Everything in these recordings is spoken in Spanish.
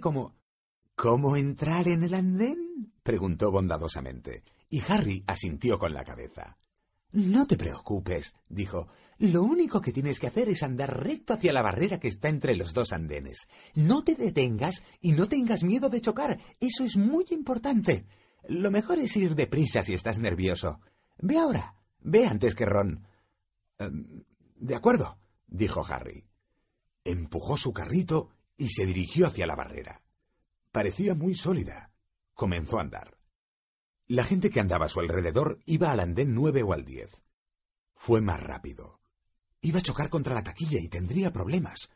¿Cómo, ¿Cómo entrar en el andén? preguntó bondadosamente, y Harry asintió con la cabeza. No te preocupes, dijo. Lo único que tienes que hacer es andar recto hacia la barrera que está entre los dos andenes. No te detengas y no tengas miedo de chocar. Eso es muy importante. Lo mejor es ir deprisa si estás nervioso. Ve ahora. Ve antes que Ron. Em, de acuerdo, dijo Harry. Empujó su carrito y se dirigió hacia la barrera. Parecía muy sólida. Comenzó a andar. La gente que andaba a su alrededor iba al andén nueve o al diez. Fue más rápido. Iba a chocar contra la taquilla y tendría problemas.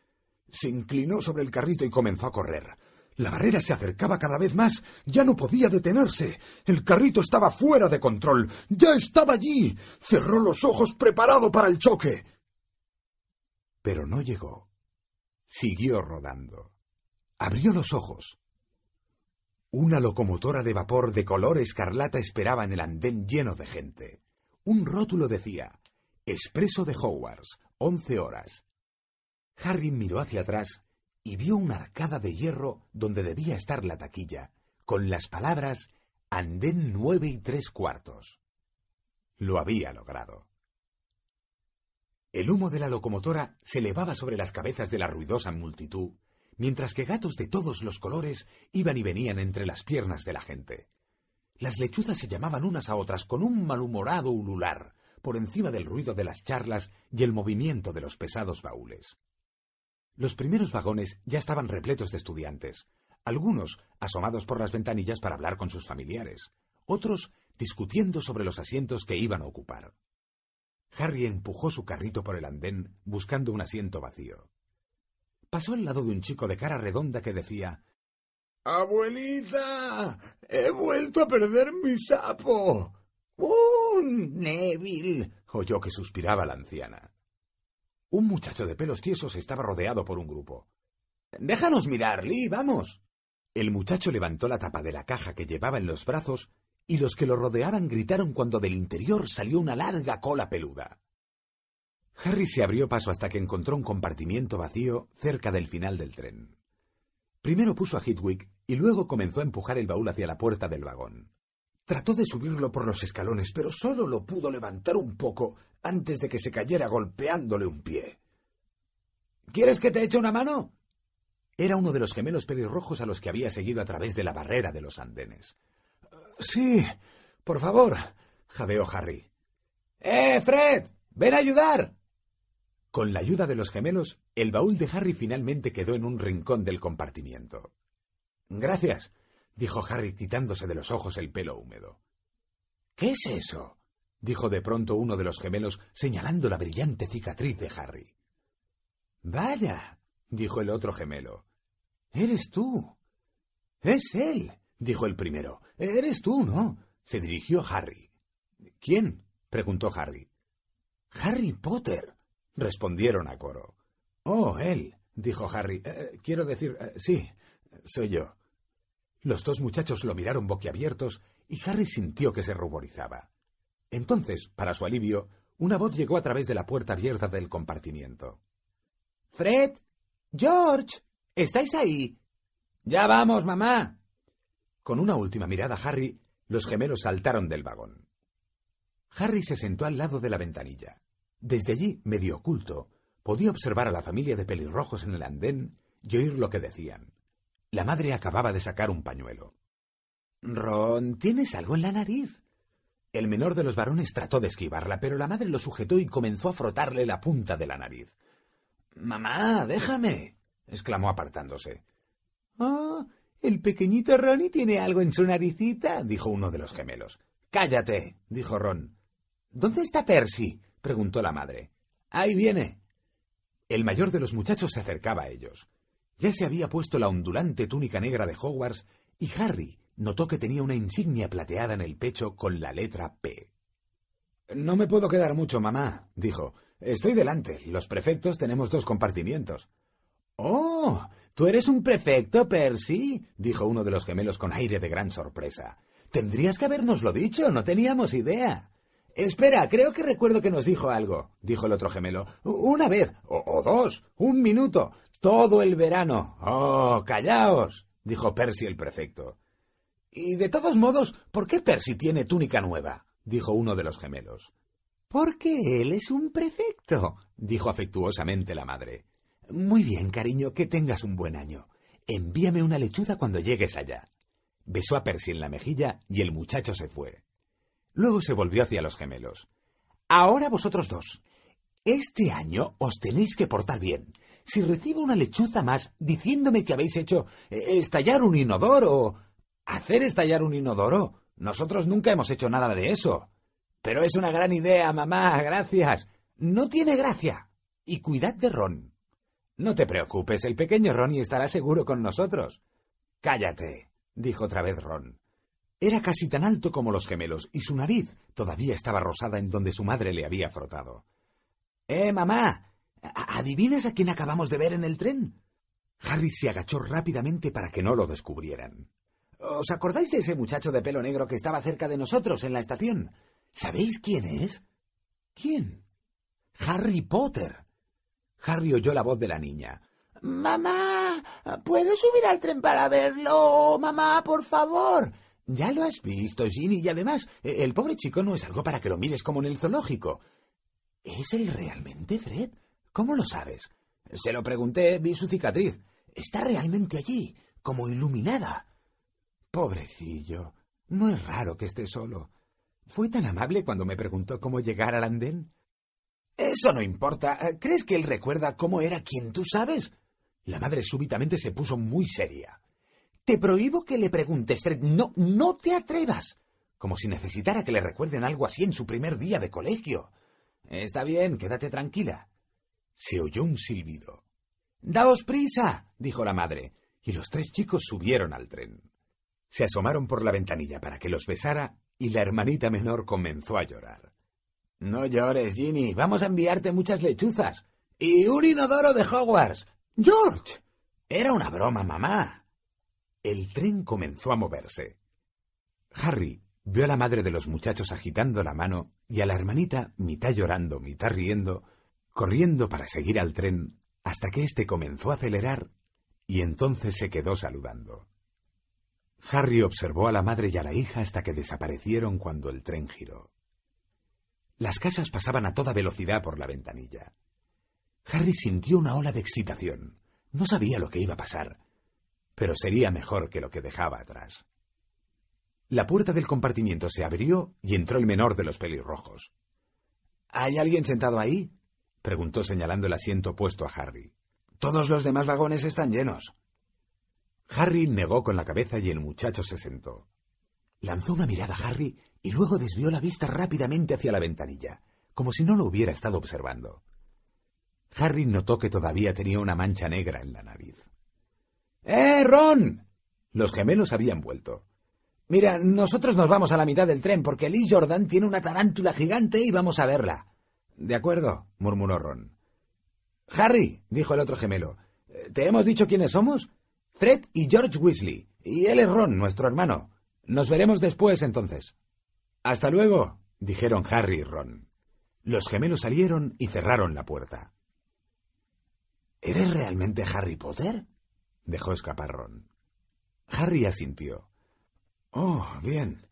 Se inclinó sobre el carrito y comenzó a correr. La barrera se acercaba cada vez más. Ya no podía detenerse. El carrito estaba fuera de control. Ya estaba allí. Cerró los ojos preparado para el choque. Pero no llegó. Siguió rodando. Abrió los ojos. Una locomotora de vapor de color escarlata esperaba en el andén lleno de gente. Un rótulo decía Expreso de Hogwarts, once horas. Harry miró hacia atrás y vio una arcada de hierro donde debía estar la taquilla, con las palabras Andén nueve y tres cuartos. Lo había logrado. El humo de la locomotora se elevaba sobre las cabezas de la ruidosa multitud, mientras que gatos de todos los colores iban y venían entre las piernas de la gente. Las lechuzas se llamaban unas a otras con un malhumorado ulular, por encima del ruido de las charlas y el movimiento de los pesados baúles. Los primeros vagones ya estaban repletos de estudiantes, algunos asomados por las ventanillas para hablar con sus familiares, otros discutiendo sobre los asientos que iban a ocupar. Harry empujó su carrito por el andén buscando un asiento vacío. Pasó al lado de un chico de cara redonda que decía Abuelita, he vuelto a perder mi sapo. ¡Oh, Neville! oyó que suspiraba la anciana. Un muchacho de pelos tiesos estaba rodeado por un grupo. Déjanos mirar, Lee, vamos. El muchacho levantó la tapa de la caja que llevaba en los brazos y los que lo rodeaban gritaron cuando del interior salió una larga cola peluda. Harry se abrió paso hasta que encontró un compartimiento vacío cerca del final del tren. Primero puso a Hitwick y luego comenzó a empujar el baúl hacia la puerta del vagón. Trató de subirlo por los escalones, pero solo lo pudo levantar un poco antes de que se cayera golpeándole un pie. ¿Quieres que te eche una mano? Era uno de los gemelos pelirrojos a los que había seguido a través de la barrera de los andenes. Sí, por favor, jadeó Harry. ¡Eh, Fred! ¡Ven a ayudar! Con la ayuda de los gemelos, el baúl de Harry finalmente quedó en un rincón del compartimiento. Gracias, dijo Harry quitándose de los ojos el pelo húmedo. ¿Qué es eso? dijo de pronto uno de los gemelos señalando la brillante cicatriz de Harry. Vaya, dijo el otro gemelo. Eres tú. Es él, dijo el primero. Eres tú, ¿no? se dirigió a Harry. ¿Quién? preguntó Harry. Harry Potter, respondieron a coro. Oh, él, dijo Harry. Eh, quiero decir, eh, sí, soy yo. Los dos muchachos lo miraron boquiabiertos y Harry sintió que se ruborizaba. Entonces, para su alivio, una voz llegó a través de la puerta abierta del compartimiento. Fred. George. ¿Estáis ahí? Ya vamos, mamá. Con una última mirada a Harry, los gemelos saltaron del vagón. Harry se sentó al lado de la ventanilla. Desde allí, medio oculto, podía observar a la familia de pelirrojos en el andén y oír lo que decían. La madre acababa de sacar un pañuelo. Ron, ¿tienes algo en la nariz? El menor de los varones trató de esquivarla, pero la madre lo sujetó y comenzó a frotarle la punta de la nariz. Mamá, déjame. exclamó apartándose. Ah, el pequeñito Ronnie tiene algo en su naricita, dijo uno de los gemelos. Cállate, dijo Ron. ¿Dónde está Percy? preguntó la madre. Ahí viene. El mayor de los muchachos se acercaba a ellos. Ya se había puesto la ondulante túnica negra de Hogwarts y Harry notó que tenía una insignia plateada en el pecho con la letra P. No me puedo quedar mucho, mamá, dijo. Estoy delante. Los prefectos tenemos dos compartimientos. Oh, ¿tú eres un prefecto, Percy? dijo uno de los gemelos con aire de gran sorpresa. Tendrías que habernoslo dicho, no teníamos idea. Espera, creo que recuerdo que nos dijo algo, dijo el otro gemelo. Una vez, o, o, dos, un minuto, todo el verano. Oh, callaos, dijo Percy el prefecto. Y de todos modos, ¿por qué Percy tiene túnica nueva? dijo uno de los gemelos. Porque él es un prefecto, dijo afectuosamente la madre. Muy bien, cariño, que tengas un buen año. Envíame una lechuza cuando llegues allá. Besó a Percy en la mejilla y el muchacho se fue. Luego se volvió hacia los gemelos. Ahora vosotros dos. Este año os tenéis que portar bien. Si recibo una lechuza más diciéndome que habéis hecho eh, estallar un inodoro. ¿Hacer estallar un inodoro? Nosotros nunca hemos hecho nada de eso. Pero es una gran idea, mamá. Gracias. No tiene gracia. Y cuidad de Ron. No te preocupes, el pequeño Ronnie estará seguro con nosotros. Cállate, dijo otra vez Ron. Era casi tan alto como los gemelos, y su nariz todavía estaba rosada en donde su madre le había frotado. ¡Eh, mamá! ¿Adivinas a quién acabamos de ver en el tren? Harry se agachó rápidamente para que no lo descubrieran. ¿Os acordáis de ese muchacho de pelo negro que estaba cerca de nosotros en la estación? ¿Sabéis quién es? ¿Quién? Harry Potter. Harry oyó la voz de la niña. Mamá, ¿puedo subir al tren para verlo? Mamá, por favor. Ya lo has visto, Ginny, y además, e, el pobre chico no es algo para que lo mires como en el zoológico. ¿Es él realmente Fred? ¿Cómo lo sabes? Se lo pregunté, vi su cicatriz. Está realmente allí, como iluminada. Pobrecillo. No es raro que esté solo. Fue tan amable cuando me preguntó cómo llegar al andén. Eso no importa. ¿Crees que él recuerda cómo era quien tú sabes? La madre súbitamente se puso muy seria. Te prohíbo que le preguntes. No, no te atrevas. Como si necesitara que le recuerden algo así en su primer día de colegio. Está bien, quédate tranquila. Se oyó un silbido. Daos prisa, dijo la madre, y los tres chicos subieron al tren. Se asomaron por la ventanilla para que los besara y la hermanita menor comenzó a llorar. No llores, Ginny. Vamos a enviarte muchas lechuzas. Y un inodoro de Hogwarts. George. Era una broma, mamá. El tren comenzó a moverse. Harry vio a la madre de los muchachos agitando la mano y a la hermanita, mitad llorando, mitad riendo, corriendo para seguir al tren hasta que éste comenzó a acelerar y entonces se quedó saludando. Harry observó a la madre y a la hija hasta que desaparecieron cuando el tren giró. Las casas pasaban a toda velocidad por la ventanilla. Harry sintió una ola de excitación. No sabía lo que iba a pasar, pero sería mejor que lo que dejaba atrás. La puerta del compartimiento se abrió y entró el menor de los pelirrojos. ¿Hay alguien sentado ahí? preguntó señalando el asiento opuesto a Harry. Todos los demás vagones están llenos. Harry negó con la cabeza y el muchacho se sentó. Lanzó una mirada a Harry y luego desvió la vista rápidamente hacia la ventanilla, como si no lo hubiera estado observando. Harry notó que todavía tenía una mancha negra en la nariz. ¡Eh, Ron! Los gemelos habían vuelto. Mira, nosotros nos vamos a la mitad del tren porque Lee Jordan tiene una tarántula gigante y vamos a verla. De acuerdo, murmuró Ron. Harry, dijo el otro gemelo, ¿te hemos dicho quiénes somos? Fred y George Weasley. Y él es Ron, nuestro hermano. Nos veremos después, entonces. Hasta luego, dijeron Harry y Ron. Los gemelos salieron y cerraron la puerta. ¿Eres realmente Harry Potter? dejó escapar Ron. Harry asintió. Oh, bien.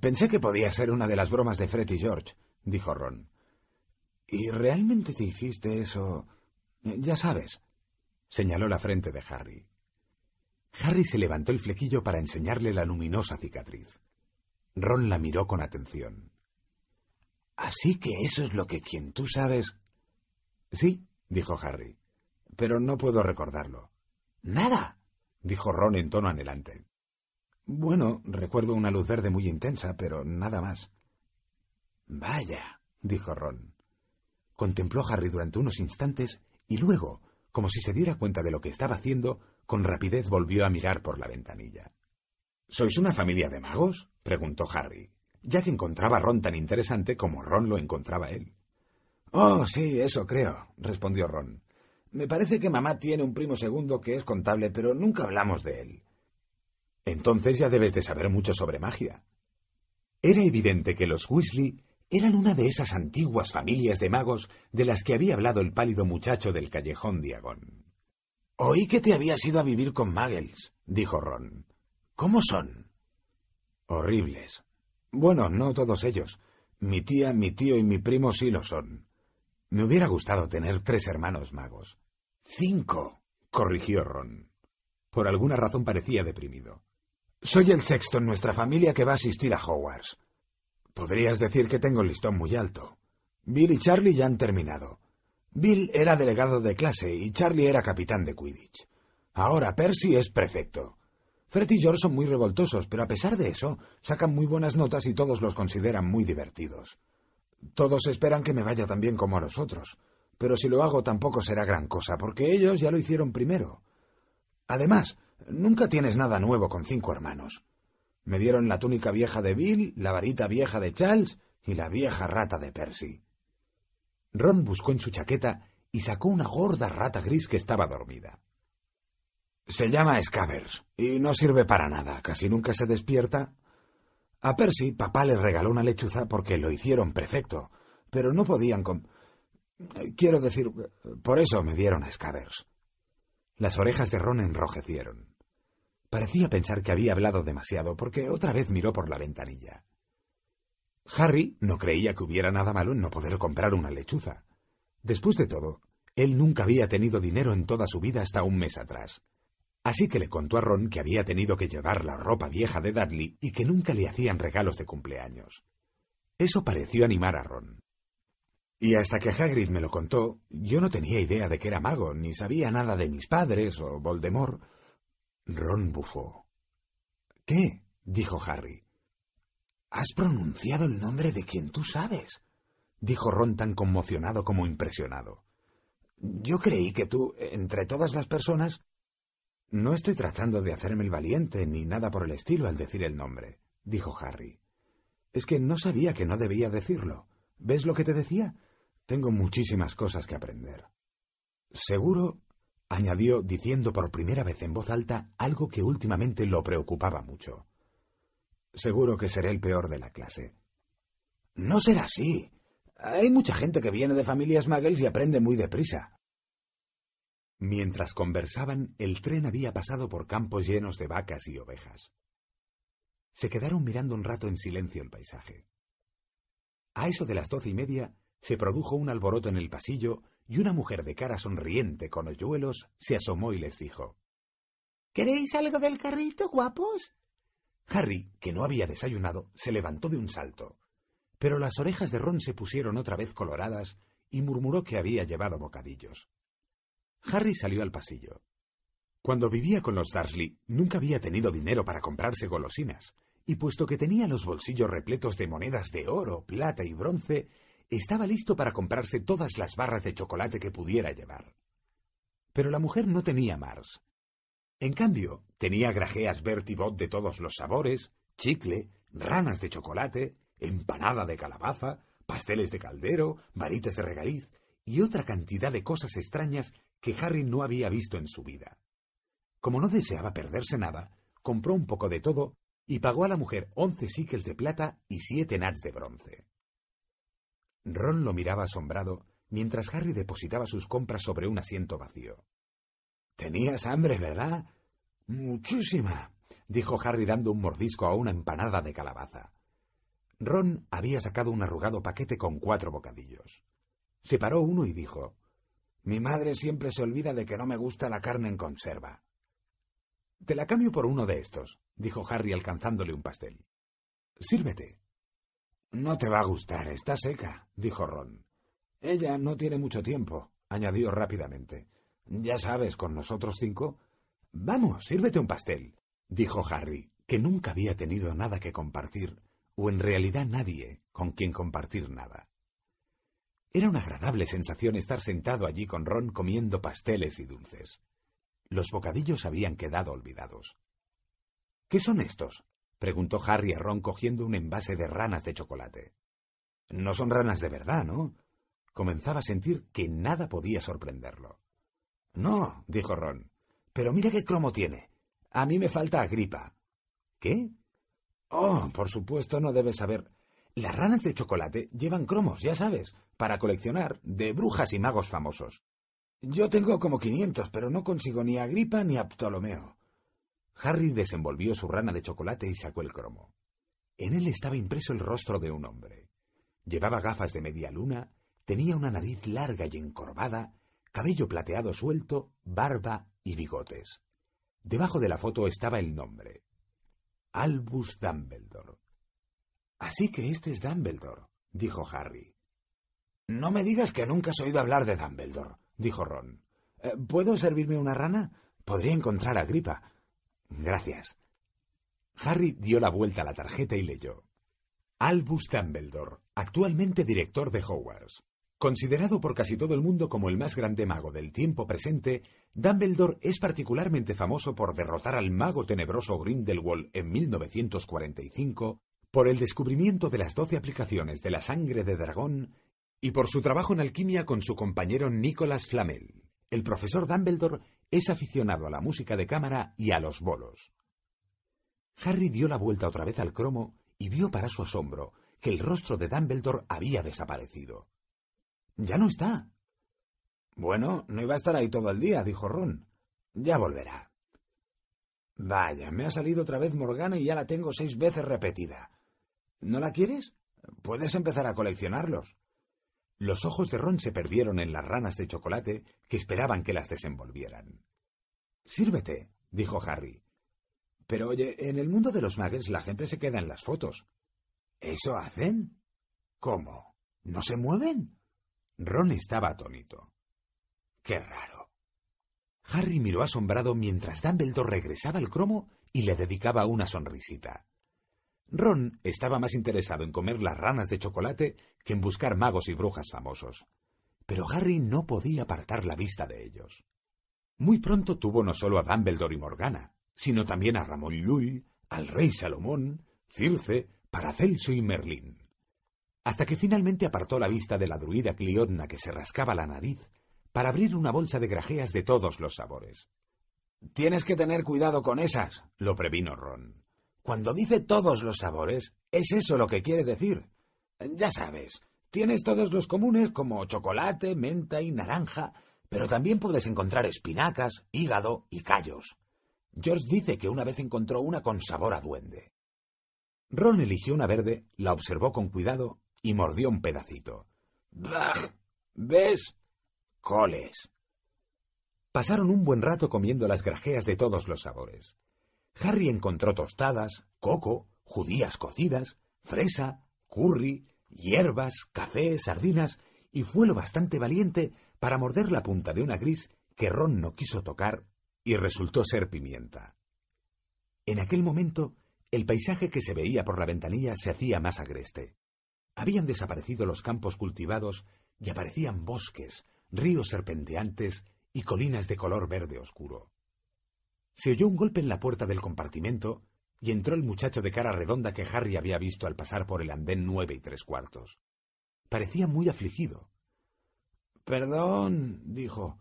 Pensé que podía ser una de las bromas de Fred y George, dijo Ron. ¿Y realmente te hiciste eso? Ya sabes, señaló la frente de Harry. Harry se levantó el flequillo para enseñarle la luminosa cicatriz. Ron la miró con atención. Así que eso es lo que quien tú sabes. Sí, dijo Harry, pero no puedo recordarlo. Nada, dijo Ron en tono anhelante. Bueno, recuerdo una luz verde muy intensa, pero nada más. Vaya, dijo Ron. Contempló a Harry durante unos instantes y luego Como si se diera cuenta de lo que estaba haciendo, con rapidez volvió a mirar por la ventanilla. ¿Sois una familia de magos? preguntó Harry, ya que encontraba a Ron tan interesante como Ron lo encontraba él. Oh, sí, eso creo, respondió Ron. Me parece que mamá tiene un primo segundo que es contable, pero nunca hablamos de él. Entonces ya debes de saber mucho sobre magia. Era evidente que los Weasley eran una de esas antiguas familias de magos de las que había hablado el pálido muchacho del callejón Diagón. Oí que te habías ido a vivir con Muggles, dijo Ron. ¿Cómo son? Horribles. Bueno, no todos ellos. Mi tía, mi tío y mi primo sí lo son. Me hubiera gustado tener tres hermanos magos. Cinco, corrigió Ron. Por alguna razón parecía deprimido. Soy el sexto en nuestra familia que va a asistir a Hogwarts. Podrías decir que tengo el listón muy alto. Bill y Charlie ya han terminado. Bill era delegado de clase y Charlie era capitán de Quidditch. Ahora Percy es prefecto. Fred y George son muy revoltosos, pero a pesar de eso, sacan muy buenas notas y todos los consideran muy divertidos. Todos esperan que me vaya tan bien como a los otros, pero si lo hago tampoco será gran cosa, porque ellos ya lo hicieron primero. Además, nunca tienes nada nuevo con cinco hermanos. Me dieron la túnica vieja de Bill, la varita vieja de Charles y la vieja rata de Percy. Ron buscó en su chaqueta y sacó una gorda rata gris que estaba dormida. Se llama Scavers y no sirve para nada, casi nunca se despierta. A Percy papá le regaló una lechuza porque lo hicieron perfecto, pero no podían con... Quiero decir, por eso me dieron a Scavers. Las orejas de Ron enrojecieron. Parecía pensar que había hablado demasiado, porque otra vez miró por la ventanilla. Harry no creía que hubiera nada malo en no poder comprar una lechuza. Después de todo, él nunca había tenido dinero en toda su vida hasta un mes atrás. Así que le contó a Ron que había tenido que llevar la ropa vieja de Dudley y que nunca le hacían regalos de cumpleaños. Eso pareció animar a Ron. Y hasta que Hagrid me lo contó, yo no tenía idea de que era mago, ni sabía nada de mis padres o Voldemort, Ron bufó. ¿Qué? dijo Harry. Has pronunciado el nombre de quien tú sabes, dijo Ron tan conmocionado como impresionado. Yo creí que tú, entre todas las personas... No estoy tratando de hacerme el valiente ni nada por el estilo al decir el nombre, dijo Harry. Es que no sabía que no debía decirlo. ¿Ves lo que te decía? Tengo muchísimas cosas que aprender. Seguro añadió diciendo por primera vez en voz alta algo que últimamente lo preocupaba mucho. Seguro que seré el peor de la clase. No será así. Hay mucha gente que viene de familias muggles y aprende muy deprisa. Mientras conversaban, el tren había pasado por campos llenos de vacas y ovejas. Se quedaron mirando un rato en silencio el paisaje. A eso de las doce y media se produjo un alboroto en el pasillo y una mujer de cara sonriente con hoyuelos se asomó y les dijo ¿Queréis algo del carrito, guapos? Harry, que no había desayunado, se levantó de un salto, pero las orejas de Ron se pusieron otra vez coloradas y murmuró que había llevado bocadillos. Harry salió al pasillo. Cuando vivía con los Dursley, nunca había tenido dinero para comprarse golosinas, y puesto que tenía los bolsillos repletos de monedas de oro, plata y bronce, estaba listo para comprarse todas las barras de chocolate que pudiera llevar. Pero la mujer no tenía Mars. En cambio, tenía grajeas Bertibot de todos los sabores, chicle, ranas de chocolate, empanada de calabaza, pasteles de caldero, varitas de regaliz y otra cantidad de cosas extrañas que Harry no había visto en su vida. Como no deseaba perderse nada, compró un poco de todo y pagó a la mujer once síquels de plata y siete nats de bronce. Ron lo miraba asombrado mientras Harry depositaba sus compras sobre un asiento vacío. Tenías hambre, ¿verdad? Muchísima, dijo Harry dando un mordisco a una empanada de calabaza. Ron había sacado un arrugado paquete con cuatro bocadillos. Separó uno y dijo Mi madre siempre se olvida de que no me gusta la carne en conserva. Te la cambio por uno de estos, dijo Harry alcanzándole un pastel. Sírvete. No te va a gustar, está seca, dijo Ron. Ella no tiene mucho tiempo, añadió rápidamente. Ya sabes, con nosotros cinco. Vamos, sírvete un pastel, dijo Harry, que nunca había tenido nada que compartir, o en realidad nadie con quien compartir nada. Era una agradable sensación estar sentado allí con Ron comiendo pasteles y dulces. Los bocadillos habían quedado olvidados. ¿Qué son estos? preguntó Harry a Ron cogiendo un envase de ranas de chocolate. No son ranas de verdad, ¿no? Comenzaba a sentir que nada podía sorprenderlo. No, dijo Ron. Pero mira qué cromo tiene. A mí me falta gripa. ¿Qué? Oh, por supuesto no debes saber. Las ranas de chocolate llevan cromos, ya sabes, para coleccionar, de brujas y magos famosos. Yo tengo como quinientos, pero no consigo ni a Gripa ni a Ptolomeo. Harry desenvolvió su rana de chocolate y sacó el cromo. En él estaba impreso el rostro de un hombre. Llevaba gafas de media luna, tenía una nariz larga y encorvada, cabello plateado suelto, barba y bigotes. Debajo de la foto estaba el nombre. Albus Dumbledore. Así que este es Dumbledore, dijo Harry. No me digas que nunca has oído hablar de Dumbledore, dijo Ron. Eh, ¿Puedo servirme una rana? Podría encontrar a Gripa. Gracias. Harry dio la vuelta a la tarjeta y leyó. Albus Dumbledore, actualmente director de Hogwarts. Considerado por casi todo el mundo como el más grande mago del tiempo presente, Dumbledore es particularmente famoso por derrotar al mago tenebroso Grindelwald en 1945, por el descubrimiento de las doce aplicaciones de la sangre de dragón y por su trabajo en alquimia con su compañero Nicolas Flamel. El profesor Dumbledore es aficionado a la música de cámara y a los bolos. Harry dio la vuelta otra vez al cromo y vio para su asombro que el rostro de Dumbledore había desaparecido. Ya no está. Bueno, no iba a estar ahí todo el día, dijo Ron. Ya volverá. Vaya, me ha salido otra vez Morgana y ya la tengo seis veces repetida. ¿No la quieres? Puedes empezar a coleccionarlos. Los ojos de Ron se perdieron en las ranas de chocolate que esperaban que las desenvolvieran. Sírvete, dijo Harry. Pero oye, en el mundo de los magues la gente se queda en las fotos. ¿Eso hacen? ¿Cómo? ¿No se mueven? Ron estaba atónito. Qué raro. Harry miró asombrado mientras Dumbledore regresaba el cromo y le dedicaba una sonrisita. Ron estaba más interesado en comer las ranas de chocolate que en buscar magos y brujas famosos. Pero Harry no podía apartar la vista de ellos. Muy pronto tuvo no solo a Dumbledore y Morgana, sino también a Ramón Llull, al rey Salomón, Circe, Paracelso y Merlín hasta que finalmente apartó la vista de la druida Cliodna que se rascaba la nariz para abrir una bolsa de grajeas de todos los sabores. Tienes que tener cuidado con esas, lo previno Ron. Cuando dice todos los sabores, es eso lo que quiere decir. Ya sabes, tienes todos los comunes como chocolate, menta y naranja, pero también puedes encontrar espinacas, hígado y callos. George dice que una vez encontró una con sabor a duende. Ron eligió una verde, la observó con cuidado y mordió un pedacito. ¡Bah! ¿Ves? Coles. Pasaron un buen rato comiendo las grajeas de todos los sabores. Harry encontró tostadas, coco, judías cocidas, fresa, curry, hierbas, café, sardinas, y fue lo bastante valiente para morder la punta de una gris que Ron no quiso tocar y resultó ser pimienta. En aquel momento, el paisaje que se veía por la ventanilla se hacía más agreste. Habían desaparecido los campos cultivados y aparecían bosques, ríos serpenteantes y colinas de color verde oscuro. Se oyó un golpe en la puerta del compartimento y entró el muchacho de cara redonda que Harry había visto al pasar por el andén nueve y tres cuartos. Parecía muy afligido. Perdón, dijo.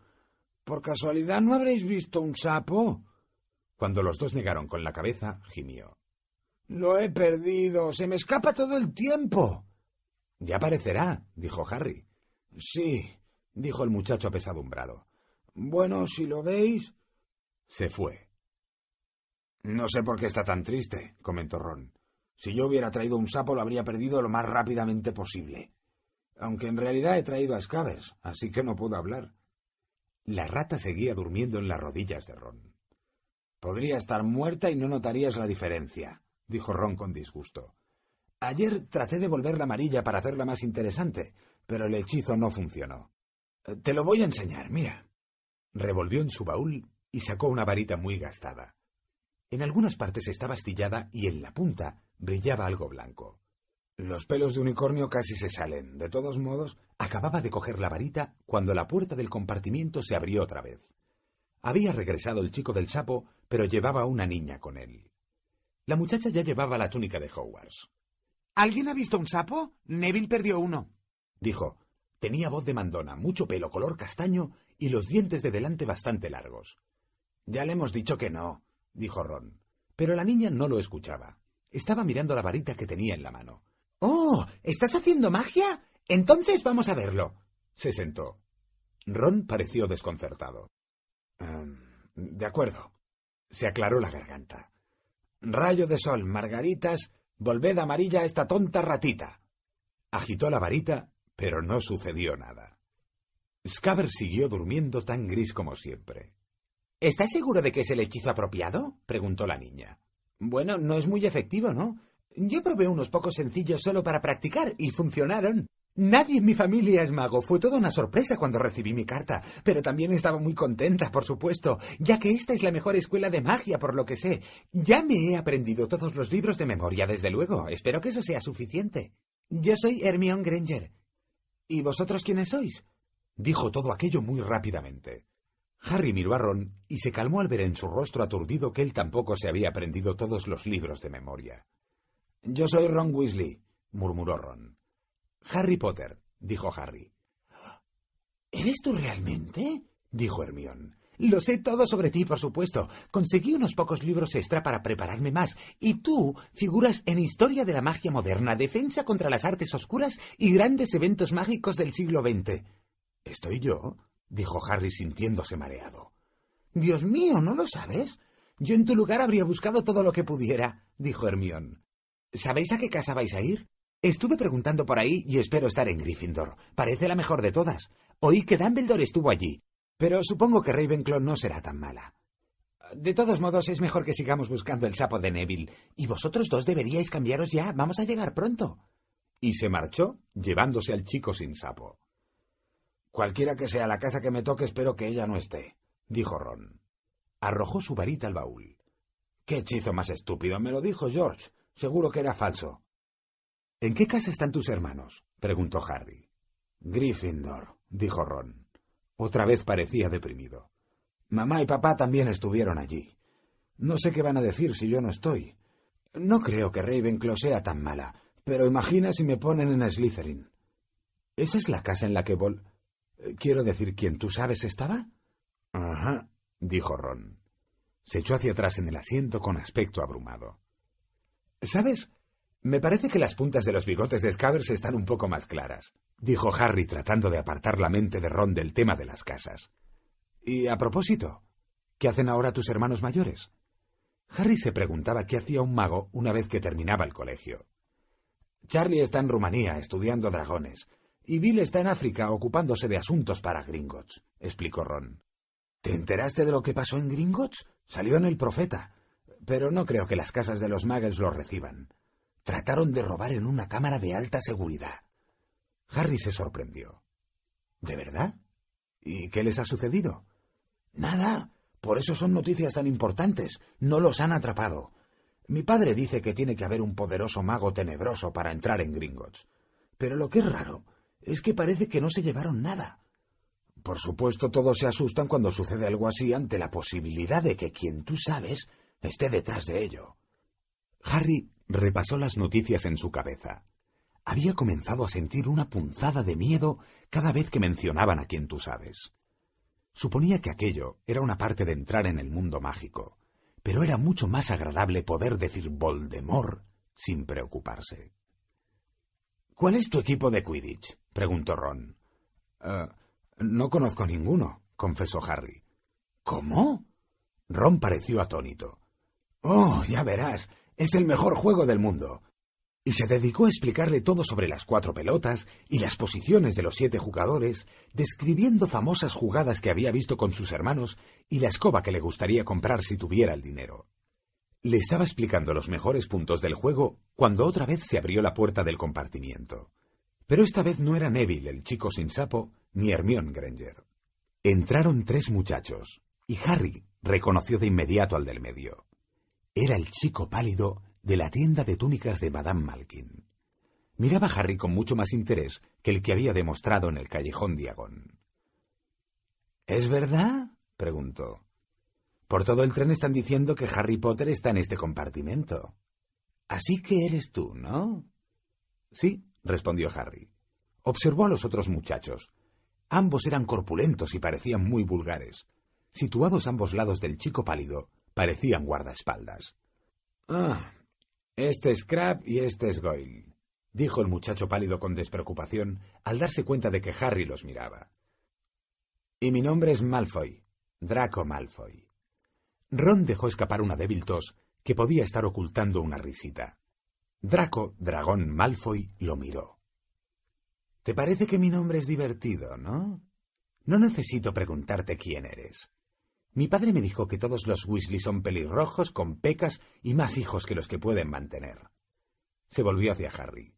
¿Por casualidad no habréis visto un sapo? Cuando los dos negaron con la cabeza, gimió. Lo he perdido. Se me escapa todo el tiempo. Ya aparecerá, dijo Harry. Sí, dijo el muchacho apesadumbrado. Bueno, si lo veis. Se fue. No sé por qué está tan triste, comentó Ron. Si yo hubiera traído un sapo lo habría perdido lo más rápidamente posible. Aunque en realidad he traído a Scavers, así que no puedo hablar. La rata seguía durmiendo en las rodillas de Ron. Podría estar muerta y no notarías la diferencia, dijo Ron con disgusto. Ayer traté de volverla amarilla para hacerla más interesante, pero el hechizo no funcionó. Te lo voy a enseñar, mira. Revolvió en su baúl y sacó una varita muy gastada. En algunas partes estaba astillada y en la punta brillaba algo blanco. Los pelos de unicornio casi se salen. De todos modos, acababa de coger la varita cuando la puerta del compartimiento se abrió otra vez. Había regresado el chico del sapo, pero llevaba una niña con él. La muchacha ya llevaba la túnica de Hogwarts. ¿Alguien ha visto un sapo? Neville perdió uno. Dijo. Tenía voz de mandona, mucho pelo color castaño y los dientes de delante bastante largos. Ya le hemos dicho que no, dijo Ron. Pero la niña no lo escuchaba. Estaba mirando la varita que tenía en la mano. ¡Oh! ¿Estás haciendo magia? Entonces vamos a verlo. Se sentó. Ron pareció desconcertado. De acuerdo. Se aclaró la garganta. Rayo de sol, margaritas, volved amarilla a esta tonta ratita. Agitó la varita, pero no sucedió nada. Scaber siguió durmiendo tan gris como siempre. ¿Estás seguro de que es el hechizo apropiado? preguntó la niña. Bueno, no es muy efectivo, ¿no? Yo probé unos pocos sencillos solo para practicar y funcionaron. Nadie en mi familia es mago. Fue toda una sorpresa cuando recibí mi carta, pero también estaba muy contenta, por supuesto, ya que esta es la mejor escuela de magia, por lo que sé. Ya me he aprendido todos los libros de memoria, desde luego. Espero que eso sea suficiente. Yo soy Hermione Granger. ¿Y vosotros quiénes sois? Dijo todo aquello muy rápidamente. Harry miró a Ron y se calmó al ver en su rostro aturdido que él tampoco se había aprendido todos los libros de memoria. Yo soy Ron Weasley, murmuró Ron. Harry Potter, dijo Harry. ¿Eres tú realmente? dijo Hermión. Lo sé todo sobre ti, por supuesto. Conseguí unos pocos libros extra para prepararme más. Y tú figuras en Historia de la Magia Moderna, Defensa contra las Artes Oscuras y grandes eventos mágicos del siglo XX. ¿Estoy yo? Dijo Harry sintiéndose mareado. Dios mío, ¿no lo sabes? Yo en tu lugar habría buscado todo lo que pudiera, dijo Hermión. ¿Sabéis a qué casa vais a ir? Estuve preguntando por ahí y espero estar en Gryffindor. Parece la mejor de todas. Oí que Dumbledore estuvo allí, pero supongo que Ravenclaw no será tan mala. De todos modos, es mejor que sigamos buscando el sapo de Neville. Y vosotros dos deberíais cambiaros ya. Vamos a llegar pronto. Y se marchó, llevándose al chico sin sapo. Cualquiera que sea la casa que me toque, espero que ella no esté, dijo Ron. Arrojó su varita al baúl. Qué hechizo más estúpido, me lo dijo George. Seguro que era falso. ¿En qué casa están tus hermanos? preguntó Harry. Gryffindor, dijo Ron. Otra vez parecía deprimido. Mamá y papá también estuvieron allí. No sé qué van a decir si yo no estoy. No creo que Ravenclaw sea tan mala, pero imagina si me ponen en Slytherin. ¿Esa es la casa en la que Vol... Eh, quiero decir, ¿quién tú sabes estaba? Ajá, dijo Ron. Se echó hacia atrás en el asiento con aspecto abrumado. ¿Sabes? Me parece que las puntas de los bigotes de Scavers están un poco más claras, dijo Harry tratando de apartar la mente de Ron del tema de las casas. Y a propósito, ¿qué hacen ahora tus hermanos mayores? Harry se preguntaba qué hacía un mago una vez que terminaba el colegio. Charlie está en Rumanía estudiando dragones, y Bill está en África ocupándose de asuntos para Gringotts, explicó Ron. ¿Te enteraste de lo que pasó en Gringotts? Salió en el Profeta. Pero no creo que las casas de los Muggles lo reciban. Trataron de robar en una cámara de alta seguridad. Harry se sorprendió. ¿De verdad? ¿Y qué les ha sucedido? Nada. Por eso son noticias tan importantes. No los han atrapado. Mi padre dice que tiene que haber un poderoso mago tenebroso para entrar en Gringotts. Pero lo que es raro es que parece que no se llevaron nada. Por supuesto, todos se asustan cuando sucede algo así ante la posibilidad de que quien tú sabes esté detrás de ello. Harry repasó las noticias en su cabeza. Había comenzado a sentir una punzada de miedo cada vez que mencionaban a quien tú sabes. Suponía que aquello era una parte de entrar en el mundo mágico, pero era mucho más agradable poder decir Voldemort sin preocuparse. ¿Cuál es tu equipo de Quidditch? preguntó Ron. Eh, no conozco ninguno, confesó Harry. ¿Cómo? Ron pareció atónito. Oh, ya verás. Es el mejor juego del mundo. Y se dedicó a explicarle todo sobre las cuatro pelotas y las posiciones de los siete jugadores, describiendo famosas jugadas que había visto con sus hermanos y la escoba que le gustaría comprar si tuviera el dinero. Le estaba explicando los mejores puntos del juego cuando otra vez se abrió la puerta del compartimiento. Pero esta vez no era Neville, el chico sin sapo, ni Hermione Granger. Entraron tres muchachos, y Harry reconoció de inmediato al del medio. Era el chico pálido de la tienda de túnicas de Madame Malkin. Miraba a Harry con mucho más interés que el que había demostrado en el callejón Diagón. ¿Es verdad? preguntó. Por todo el tren están diciendo que Harry Potter está en este compartimento. Así que eres tú, ¿no? Sí, respondió Harry. Observó a los otros muchachos. Ambos eran corpulentos y parecían muy vulgares. Situados a ambos lados del chico pálido, parecían guardaespaldas. Ah, este es Crab y este es Goyle, dijo el muchacho pálido con despreocupación al darse cuenta de que Harry los miraba. Y mi nombre es Malfoy, Draco Malfoy. Ron dejó escapar una débil tos que podía estar ocultando una risita. Draco, dragón Malfoy, lo miró. ¿Te parece que mi nombre es divertido, no? No necesito preguntarte quién eres. Mi padre me dijo que todos los Weasley son pelirrojos, con pecas y más hijos que los que pueden mantener. Se volvió hacia Harry.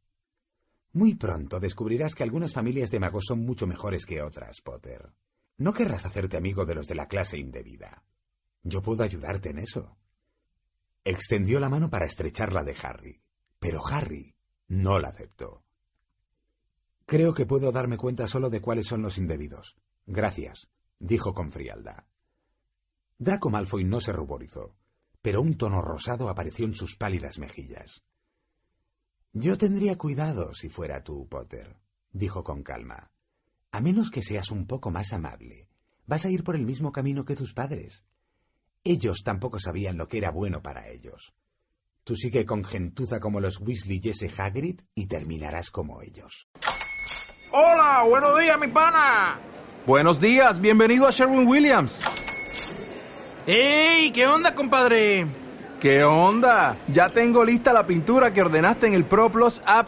Muy pronto descubrirás que algunas familias de magos son mucho mejores que otras, Potter. No querrás hacerte amigo de los de la clase indebida. Yo puedo ayudarte en eso. Extendió la mano para estrecharla la de Harry, pero Harry no la aceptó. Creo que puedo darme cuenta solo de cuáles son los indebidos. Gracias, dijo con frialdad. Draco Malfoy no se ruborizó, pero un tono rosado apareció en sus pálidas mejillas. Yo tendría cuidado si fuera tú, Potter, dijo con calma. A menos que seas un poco más amable. Vas a ir por el mismo camino que tus padres. Ellos tampoco sabían lo que era bueno para ellos. Tú sigue con gentuza como los Weasley y ese Hagrid y terminarás como ellos. ¡Hola! ¡Buenos días, mi pana! Buenos días, bienvenido a Sherwin Williams. ¡Ey! ¿Qué onda, compadre? ¿Qué onda? Ya tengo lista la pintura que ordenaste en el ProPlus app.